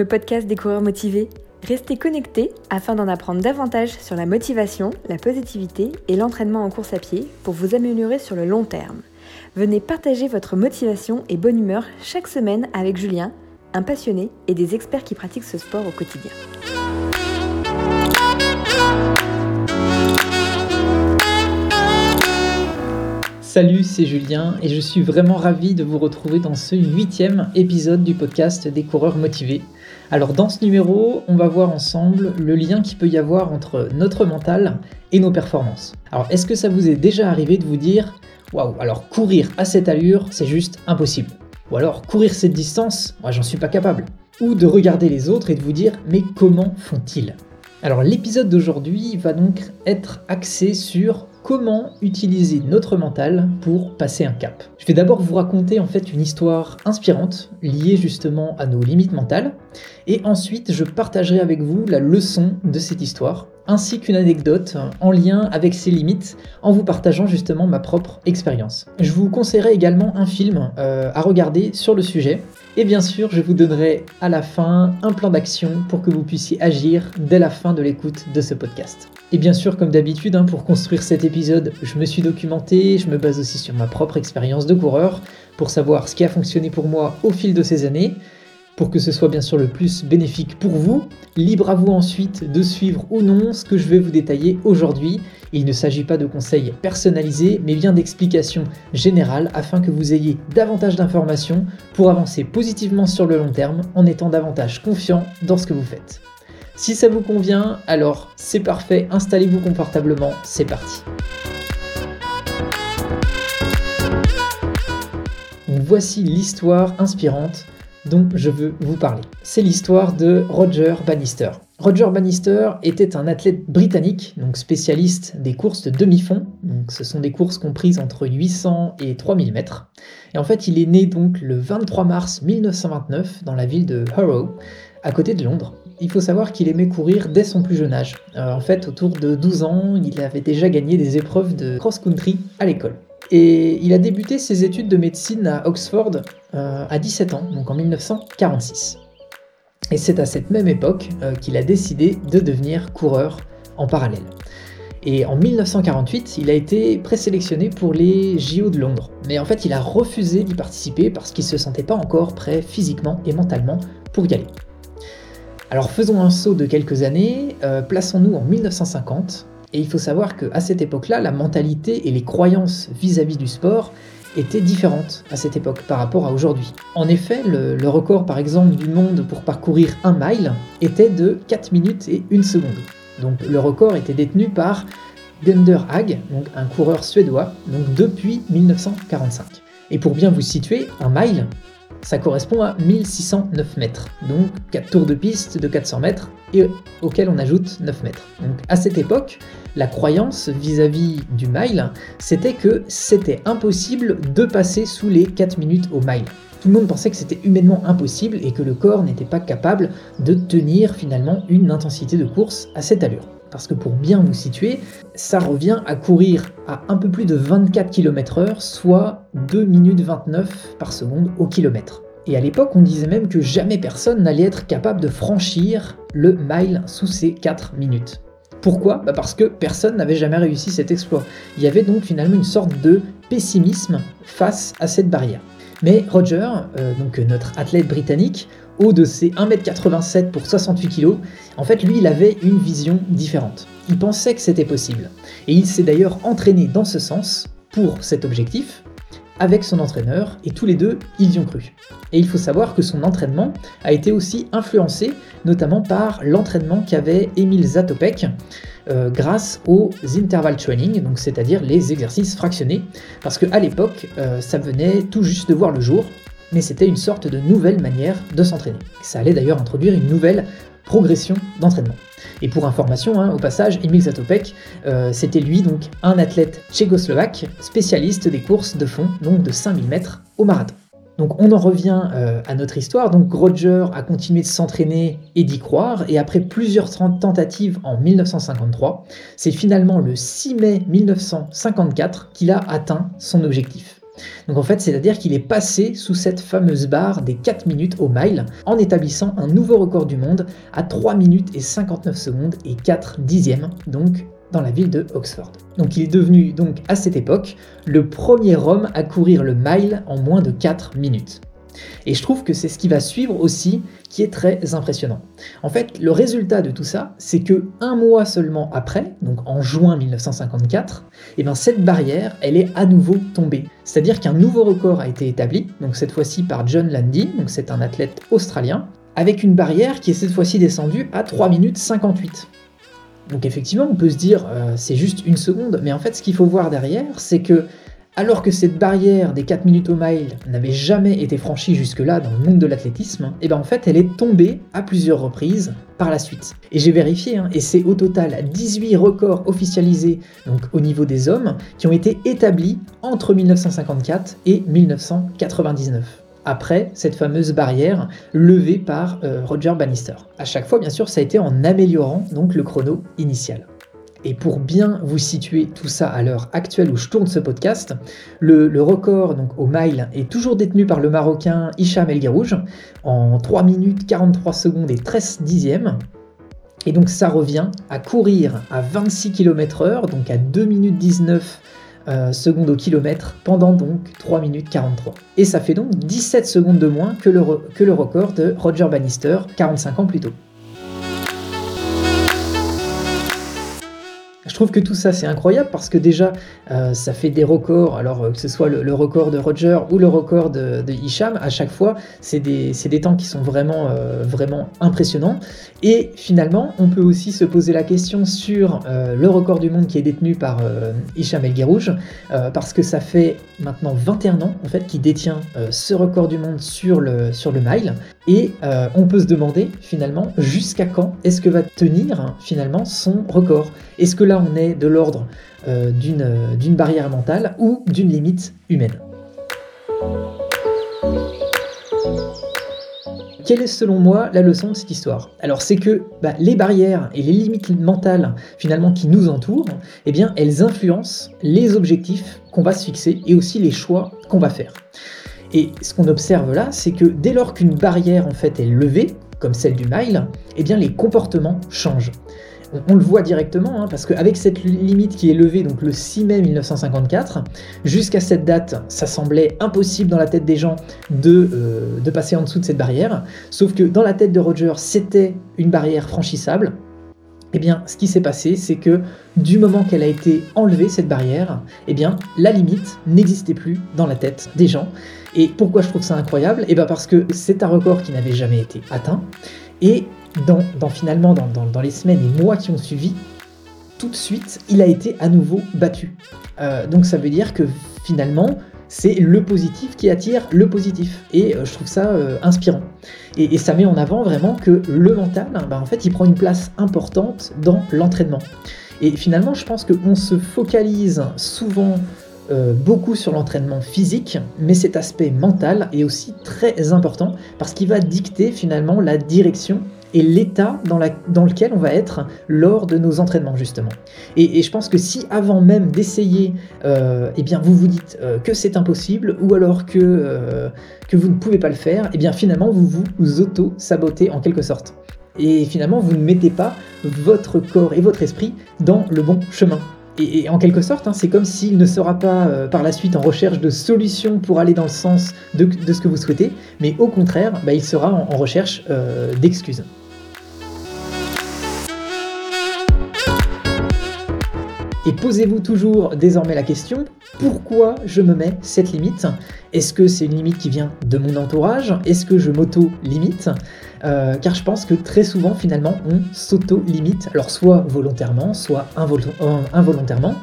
le podcast des coureurs motivés. Restez connectés afin d'en apprendre davantage sur la motivation, la positivité et l'entraînement en course à pied pour vous améliorer sur le long terme. Venez partager votre motivation et bonne humeur chaque semaine avec Julien, un passionné et des experts qui pratiquent ce sport au quotidien. Salut, c'est Julien et je suis vraiment ravi de vous retrouver dans ce huitième épisode du podcast des coureurs motivés. Alors dans ce numéro, on va voir ensemble le lien qu'il peut y avoir entre notre mental et nos performances. Alors est-ce que ça vous est déjà arrivé de vous dire Waouh, alors courir à cette allure, c'est juste impossible. Ou alors courir cette distance, moi j'en suis pas capable. Ou de regarder les autres et de vous dire Mais comment font-ils? Alors l'épisode d'aujourd'hui va donc être axé sur comment utiliser notre mental pour passer un cap. Je vais d'abord vous raconter en fait une histoire inspirante liée justement à nos limites mentales et ensuite je partagerai avec vous la leçon de cette histoire ainsi qu'une anecdote en lien avec ces limites en vous partageant justement ma propre expérience. Je vous conseillerai également un film euh, à regarder sur le sujet et bien sûr je vous donnerai à la fin un plan d'action pour que vous puissiez agir dès la fin de l'écoute de ce podcast. Et bien sûr, comme d'habitude, hein, pour construire cet épisode, je me suis documenté, je me base aussi sur ma propre expérience de coureur pour savoir ce qui a fonctionné pour moi au fil de ces années, pour que ce soit bien sûr le plus bénéfique pour vous. Libre à vous ensuite de suivre ou non ce que je vais vous détailler aujourd'hui. Il ne s'agit pas de conseils personnalisés, mais bien d'explications générales afin que vous ayez davantage d'informations pour avancer positivement sur le long terme en étant davantage confiant dans ce que vous faites. Si ça vous convient, alors c'est parfait, installez-vous confortablement, c'est parti. voici l'histoire inspirante dont je veux vous parler. C'est l'histoire de Roger Bannister. Roger Bannister était un athlète britannique, donc spécialiste des courses de demi-fond. Ce sont des courses comprises entre 800 et 3000 mètres. Et en fait, il est né donc le 23 mars 1929 dans la ville de Harrow, à côté de Londres il faut savoir qu'il aimait courir dès son plus jeune âge. Euh, en fait, autour de 12 ans, il avait déjà gagné des épreuves de cross-country à l'école. Et il a débuté ses études de médecine à Oxford euh, à 17 ans, donc en 1946. Et c'est à cette même époque euh, qu'il a décidé de devenir coureur en parallèle. Et en 1948, il a été présélectionné pour les JO de Londres. Mais en fait, il a refusé d'y participer parce qu'il ne se sentait pas encore prêt physiquement et mentalement pour y aller. Alors faisons un saut de quelques années, euh, plaçons-nous en 1950, et il faut savoir qu'à cette époque-là, la mentalité et les croyances vis-à-vis du sport étaient différentes à cette époque par rapport à aujourd'hui. En effet, le, record par exemple du monde pour parcourir un mile était de 4 minutes et 1 seconde. Donc le record était détenu par Gunder Hag, un coureur suédois, donc depuis 1945. Et pour bien vous situer, un mile, ça correspond à 1609 mètres, donc 4 tours de piste de 400 mètres, et auquel on ajoute 9 mètres. Donc à cette époque, la croyance vis-à-vis du mile, c'était que c'était impossible de passer sous les 4 minutes au mile. Tout le monde pensait que c'était humainement impossible et que le corps n'était pas capable de tenir finalement une intensité de course à cette allure. Parce que pour bien vous situer, ça revient à courir à un peu plus de 24 km/h, soit 2 minutes 29 par seconde au kilomètre. Et à l'époque, on disait même que jamais personne n'allait être capable de franchir le mile sous ces 4 minutes. Pourquoi? Bah Parce que personne n'avait jamais réussi cet exploit. Il y avait donc finalement une sorte de pessimisme face à cette barrière. Mais Roger, euh, donc notre athlète britannique, haut de ses 1m87 pour 68 kg, en fait lui il avait une vision différente. Il pensait que c'était possible. Et il s'est d'ailleurs entraîné dans ce sens pour cet objectif avec son entraîneur et tous les deux ils y ont cru. Et il faut savoir que son entraînement a été aussi influencé notamment par l'entraînement qu'avait Emile Zatopek euh, grâce aux interval training, donc c'est-à-dire les exercices fractionnés, parce qu'à l'époque euh, ça venait tout juste de voir le jour mais c'était une sorte de nouvelle manière de s'entraîner. Ça allait d'ailleurs introduire une nouvelle progression d'entraînement. Et pour information, hein, au passage, Emil Zatopek, euh, c'était lui donc un athlète tchécoslovaque, spécialiste des courses de fond, donc de 5000 mètres au marathon. Donc on en revient euh, à notre histoire. Donc Roger a continué de s'entraîner et d'y croire, et après plusieurs tentatives en 1953, c'est finalement le 6 mai 1954 qu'il a atteint son objectif. Donc en fait, c'est-à-dire qu'il est passé sous cette fameuse barre des 4 minutes au mile en établissant un nouveau record du monde à 3 minutes et 59 secondes et 4 dixièmes, donc dans la ville de Oxford. Donc il est devenu donc à cette époque le premier homme à courir le mile en moins de 4 minutes. Et je trouve que c'est ce qui va suivre aussi qui est très impressionnant. En fait, le résultat de tout ça, c'est que un mois seulement après, donc en juin 1954, eh ben cette barrière, elle est à nouveau tombée. C'est-à-dire qu'un nouveau record a été établi, donc cette fois-ci par John Landy, donc c'est un athlète australien, avec une barrière qui est cette fois-ci descendue à 3 minutes 58. Donc effectivement, on peut se dire euh, c'est juste une seconde, mais en fait ce qu'il faut voir derrière, c'est que alors que cette barrière des 4 minutes au mile n'avait jamais été franchie jusque-là dans le monde de l'athlétisme, et eh ben en fait elle est tombée à plusieurs reprises par la suite. Et j'ai vérifié, hein, et c'est au total 18 records officialisés donc au niveau des hommes qui ont été établis entre 1954 et 1999 après cette fameuse barrière levée par euh, Roger Bannister. À chaque fois, bien sûr, ça a été en améliorant donc le chrono initial. Et pour bien vous situer tout ça à l'heure actuelle où je tourne ce podcast, le, record au mile est toujours détenu par le Marocain Hicham El en 3 minutes 43 secondes et 13 dixièmes. Et donc ça revient à courir à 26 km/h, donc à 2 minutes 19 euh, secondes au kilomètre pendant donc 3 minutes 43. Et ça fait donc 17 secondes de moins que le, que le record de Roger Bannister 45 ans plus tôt. Je trouve que tout ça c'est incroyable parce que déjà euh, ça fait des records, alors euh, que ce soit le, record de Roger ou le record de, de Hicham, à chaque fois c'est des, des, temps qui sont vraiment, euh, vraiment impressionnants. Et finalement on peut aussi se poser la question sur le record du monde qui est détenu par Hicham El parce que ça fait maintenant 21 ans en fait qu'il détient ce record du monde sur le, sur le mile. Et on peut se demander finalement jusqu'à quand est-ce que va tenir finalement son record? Est-ce que là est de l'ordre euh, d'une barrière mentale ou d'une limite humaine. Quelle est selon moi la leçon de cette histoire? Alors c'est que bah, les barrières et les limites mentales finalement qui nous entourent, eh bien elles influencent les objectifs qu'on va se fixer et aussi les choix qu'on va faire. Et ce qu'on observe là, c'est que dès lors qu'une barrière en fait est levée, comme celle du mile, eh bien les comportements changent on, le voit directement, hein, parce qu'avec cette limite qui est levée, donc le 6 mai 1954, jusqu'à cette date, ça semblait impossible dans la tête des gens de, euh, de passer en dessous de cette barrière, sauf que dans la tête de Roger, c'était une barrière franchissable, eh bien, ce qui s'est passé, c'est que du moment qu'elle a été enlevée, cette barrière, eh bien, la limite n'existait plus dans la tête des gens. Et pourquoi je trouve ça incroyable? Eh bien, parce que c'est un record qui n'avait jamais été atteint. Et dans, finalement dans, les semaines et mois qui ont suivi, tout de suite, il a été à nouveau battu. Euh, donc ça veut dire que finalement, c'est le positif qui attire le positif. Et euh, je trouve ça euh, inspirant. Et, ça met en avant vraiment que le mental, bah, en fait, il prend une place importante dans l'entraînement. Et finalement, je pense qu'on se focalise souvent beaucoup sur l'entraînement physique, mais cet aspect mental est aussi très important parce qu'il va dicter finalement la direction et l'état dans, lequel on va être lors de nos entraînements justement. Et, je pense que si avant même d'essayer, euh, eh bien vous vous dites euh, que c'est impossible ou alors que, euh, que vous ne pouvez pas le faire, eh bien finalement vous vous auto-sabotez en quelque sorte. Et finalement vous ne mettez pas votre corps et votre esprit dans le bon chemin. Et, en quelque sorte, hein, c'est comme s'il ne sera pas par la suite en recherche de solutions pour aller dans le sens de, de ce que vous souhaitez, mais au contraire, bah, il sera en, recherche d'excuses. Et posez-vous toujours désormais la question, pourquoi je me mets cette limite? Est-ce que c'est une limite qui vient de mon entourage? Est-ce que je m'auto-limite? Euh, Car je pense que très souvent finalement on s'auto-limite, alors soit volontairement, soit euh, involontairement.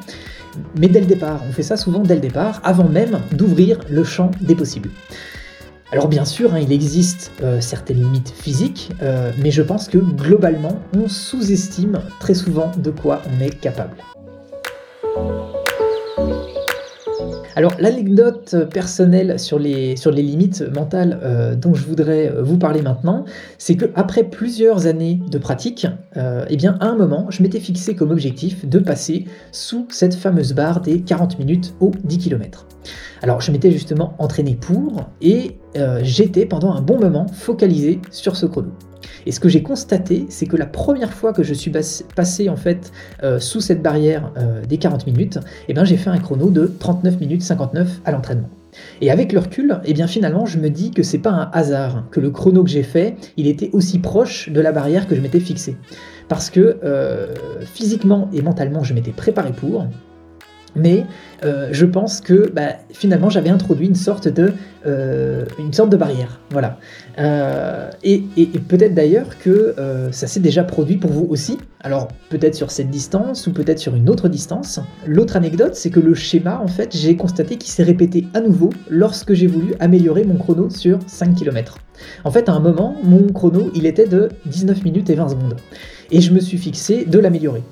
Mais dès le départ, on fait ça souvent dès le départ, avant même d'ouvrir le champ des possibles. Alors bien sûr, hein, il existe euh, certaines limites physiques, mais je pense que globalement, on sous-estime très souvent de quoi on est capable. Alors l'anecdote personnelle sur les, limites mentales euh, dont je voudrais euh, vous parler maintenant, c'est que après plusieurs années de pratique, euh, eh bien à un moment, je m'étais fixé comme objectif de passer sous cette fameuse barre des 40 minutes aux 10 km. Alors je m'étais justement entraîné pour et j'étais pendant un bon moment focalisé sur ce chrono. Et ce que j'ai constaté, c'est que la première fois que je suis passé en fait euh, sous cette barrière euh, des 40 minutes, eh ben, j'ai fait un chrono de 39 minutes 59 à l'entraînement. Et avec le recul, eh bien finalement, je me dis que c'est pas un hasard que le chrono que j'ai fait, il était aussi proche de la barrière que je m'étais fixée. Parce que euh, physiquement et mentalement, je m'étais préparé pour, mais euh, je pense que bah, finalement j'avais introduit une sorte de, euh, une sorte de barrière. Voilà. Euh, et, peut-être d'ailleurs que ça s'est déjà produit pour vous aussi. Alors peut-être sur cette distance ou peut-être sur une autre distance. L'autre anecdote, c'est que le schéma, en fait, j'ai constaté qu'il s'est répété à nouveau lorsque j'ai voulu améliorer mon chrono sur 5 km. En fait, à un moment, mon chrono, il était de 19 minutes et 20 secondes. Et je me suis fixé de l'améliorer.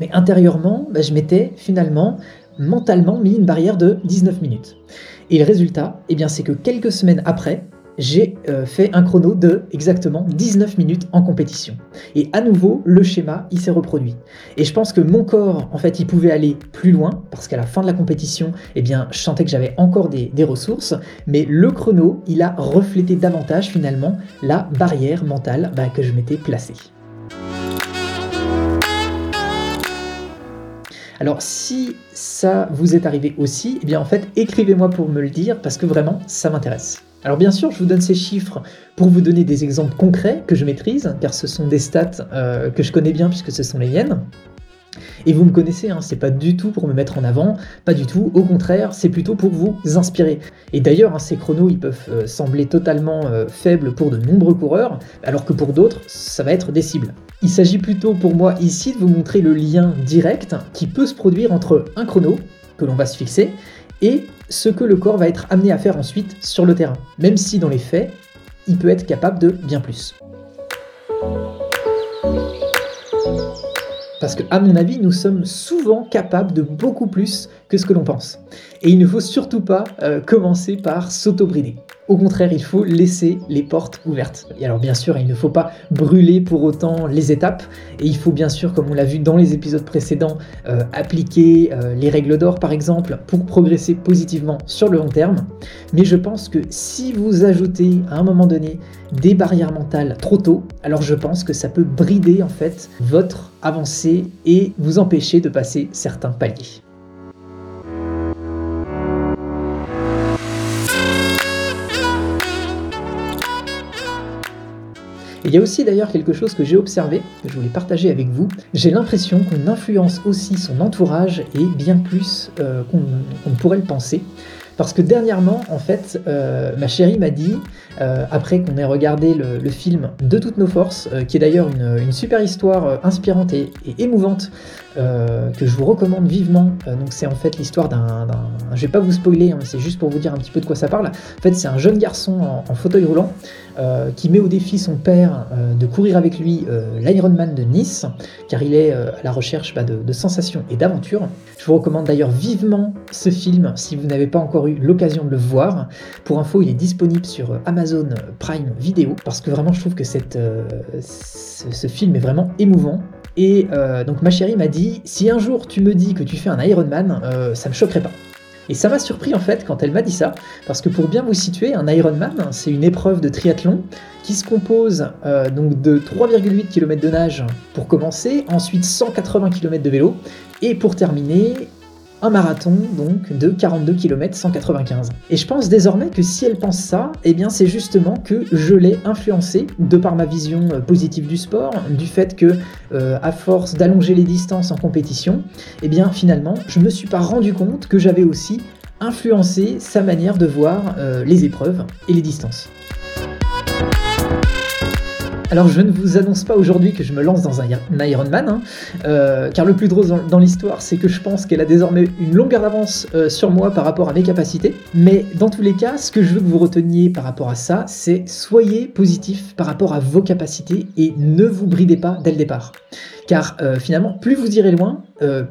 Mais intérieurement, bah, je m'étais finalement mentalement mis une barrière de 19 minutes. Et le résultat, eh c'est que quelques semaines après, j'ai euh, fait un chrono de exactement 19 minutes en compétition. Et à nouveau, le schéma, il s'est reproduit. Et je pense que mon corps, en fait, il pouvait aller plus loin, parce qu'à la fin de la compétition, eh bien, je sentais que j'avais encore des, ressources, mais le chrono, il a reflété davantage finalement la barrière mentale bah, que je m'étais placée. Alors si ça vous est arrivé aussi, eh bien en fait écrivez-moi pour me le dire parce que vraiment ça m'intéresse. Alors bien sûr, je vous donne ces chiffres pour vous donner des exemples concrets que je maîtrise, car ce sont des stats euh, que je connais bien puisque ce sont les miennes. Et vous me connaissez, hein, c'est pas du tout pour me mettre en avant, pas du tout, au contraire, c'est plutôt pour vous inspirer. Et d'ailleurs, hein, ces chronos, ils peuvent euh, sembler totalement euh, faibles pour de nombreux coureurs, alors que pour d'autres, ça va être des cibles. Il s'agit plutôt pour moi ici de vous montrer le lien direct qui peut se produire entre un chrono, que l'on va se fixer, et ce que le corps va être amené à faire ensuite sur le terrain, même si dans les faits, il peut être capable de bien plus. Parce que, à mon avis, nous sommes souvent capables de beaucoup plus que ce que l'on pense. Et il ne faut surtout pas euh, commencer par s'auto-brider. Au contraire, il faut laisser les portes ouvertes. Et alors bien sûr, il ne faut pas brûler pour autant les étapes, et il faut bien sûr, comme on l'a vu dans les épisodes précédents, euh, appliquer euh, les règles d'or par exemple pour progresser positivement sur le long terme. Mais je pense que si vous ajoutez à un moment donné des barrières mentales trop tôt, alors je pense que ça peut brider en fait votre avancée et vous empêcher de passer certains paliers. Il y a aussi d'ailleurs quelque chose que j'ai observé, que je voulais partager avec vous. J'ai l'impression qu'on influence aussi son entourage et bien plus euh, qu'on pourrait le penser. Parce que dernièrement, en fait, euh, ma chérie m'a dit, euh, après qu'on ait regardé le, film De toutes nos forces, qui est d'ailleurs une, super histoire inspirante et, émouvante, que je vous recommande vivement. donc c'est en fait l'histoire d'un... Je vais pas vous spoiler, hein, c'est juste pour vous dire un petit peu de quoi ça parle. En fait, c'est un jeune garçon en fauteuil roulant euh, qui met au défi son père euh, de courir avec lui euh, l'Ironman de Nice, car il est à la recherche bah, de, sensations et d'aventures. Je vous recommande d'ailleurs vivement ce film si vous n'avez pas encore eu l'occasion de le voir. Pour info, il est disponible sur Amazon Prime Video, parce que vraiment je trouve que ce, film est vraiment émouvant. Et donc ma chérie m'a dit, si un jour tu me dis que tu fais un Ironman, ça me choquerait pas. Et ça m'a surpris en fait quand elle m'a dit ça, parce que pour bien vous situer, un Ironman, c'est une épreuve de triathlon qui se compose euh, donc de 3,8 km de nage pour commencer, ensuite 180 km de vélo, et pour terminer, un marathon donc de 42 km 195. Et je pense désormais que si elle pense ça, eh bien c'est justement que je l'ai influencé de par ma vision euh, positive du sport, du fait que euh, à force d'allonger les distances en compétition, eh bien finalement je me suis pas rendu compte que j'avais aussi influencé sa manière de voir euh, les épreuves et les distances. Alors je ne vous annonce pas aujourd'hui que je me lance dans un, Ironman, hein, euh, car le plus drôle dans, l'histoire, c'est que je pense qu'elle a désormais une longueur d'avance euh, sur moi par rapport à mes capacités. Mais dans tous les cas, ce que je veux que vous reteniez par rapport à ça, c'est soyez positif par rapport à vos capacités et ne vous bridez pas dès le départ. Car euh, finalement, plus vous irez loin,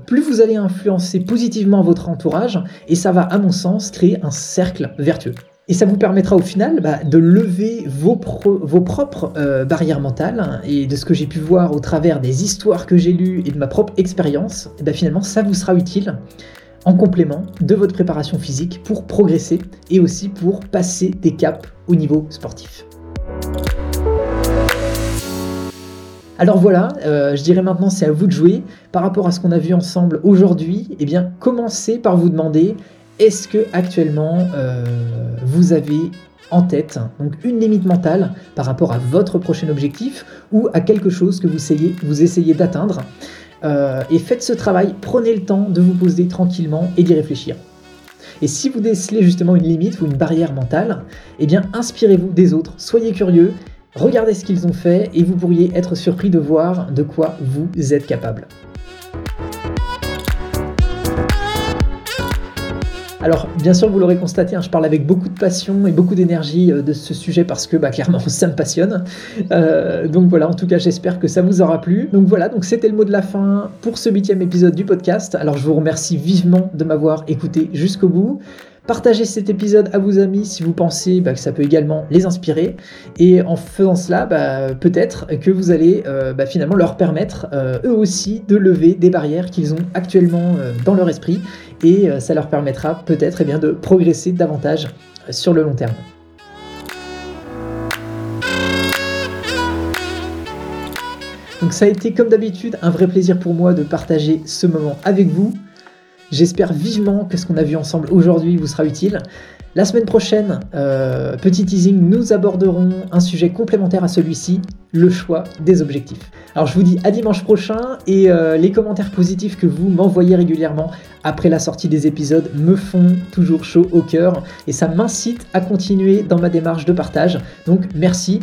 plus vous allez influencer positivement votre entourage, et ça va, à mon sens, créer un cercle vertueux. Et ça vous permettra au final bah, de lever vos, propres euh, barrières mentales. Et de ce que j'ai pu voir au travers des histoires que j'ai lues et de ma propre expérience, bah, finalement, ça vous sera utile en complément de votre préparation physique pour progresser et aussi pour passer des caps au niveau sportif. Alors voilà, euh, je dirais maintenant c'est à vous de jouer. Par rapport à ce qu'on a vu ensemble aujourd'hui, eh bien commencez par vous demander est-ce que actuellement euh, vous avez en tête une limite mentale par rapport à votre prochain objectif ou à quelque chose que vous essayez, vous essayez d'atteindre? Euh, et faites ce travail, prenez le temps de vous poser tranquillement et d'y réfléchir. Et si vous décelez justement une limite ou une barrière mentale, eh bien inspirez-vous des autres, soyez curieux, regardez ce qu'ils ont fait et vous pourriez être surpris de voir de quoi vous êtes capable. Alors, bien sûr, vous l'aurez constaté, hein, je parle avec beaucoup de passion et beaucoup d'énergie euh, de ce sujet parce que, bah, clairement, ça me passionne. Euh, donc voilà, en tout cas, j'espère que ça vous aura plu. Donc voilà, donc c'était le mot de la fin pour ce huitième épisode du podcast. Alors, je vous remercie vivement de m'avoir écouté jusqu'au bout. Partagez cet épisode à vos amis si vous pensez bah, que ça peut également les inspirer. Et en faisant cela, bah, peut-être que vous allez euh, bah, finalement leur permettre euh, eux aussi de lever des barrières qu'ils ont actuellement euh, dans leur esprit. Et ça leur permettra peut-être eh de progresser davantage sur le long terme. Donc ça a été comme d'habitude un vrai plaisir pour moi de partager ce moment avec vous. J'espère vivement que ce qu'on a vu ensemble aujourd'hui vous sera utile. La semaine prochaine, euh, petit teasing, nous aborderons un sujet complémentaire à celui-ci, le choix des objectifs. Alors je vous dis à dimanche prochain et euh, les commentaires positifs que vous m'envoyez régulièrement après la sortie des épisodes me font toujours chaud au cœur et ça m'incite à continuer dans ma démarche de partage. Donc merci.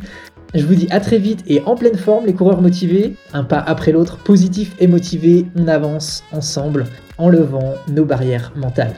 Je vous dis à très vite et en pleine forme les coureurs motivés, un pas après l'autre, positif et motivé, on avance ensemble en levant nos barrières mentales.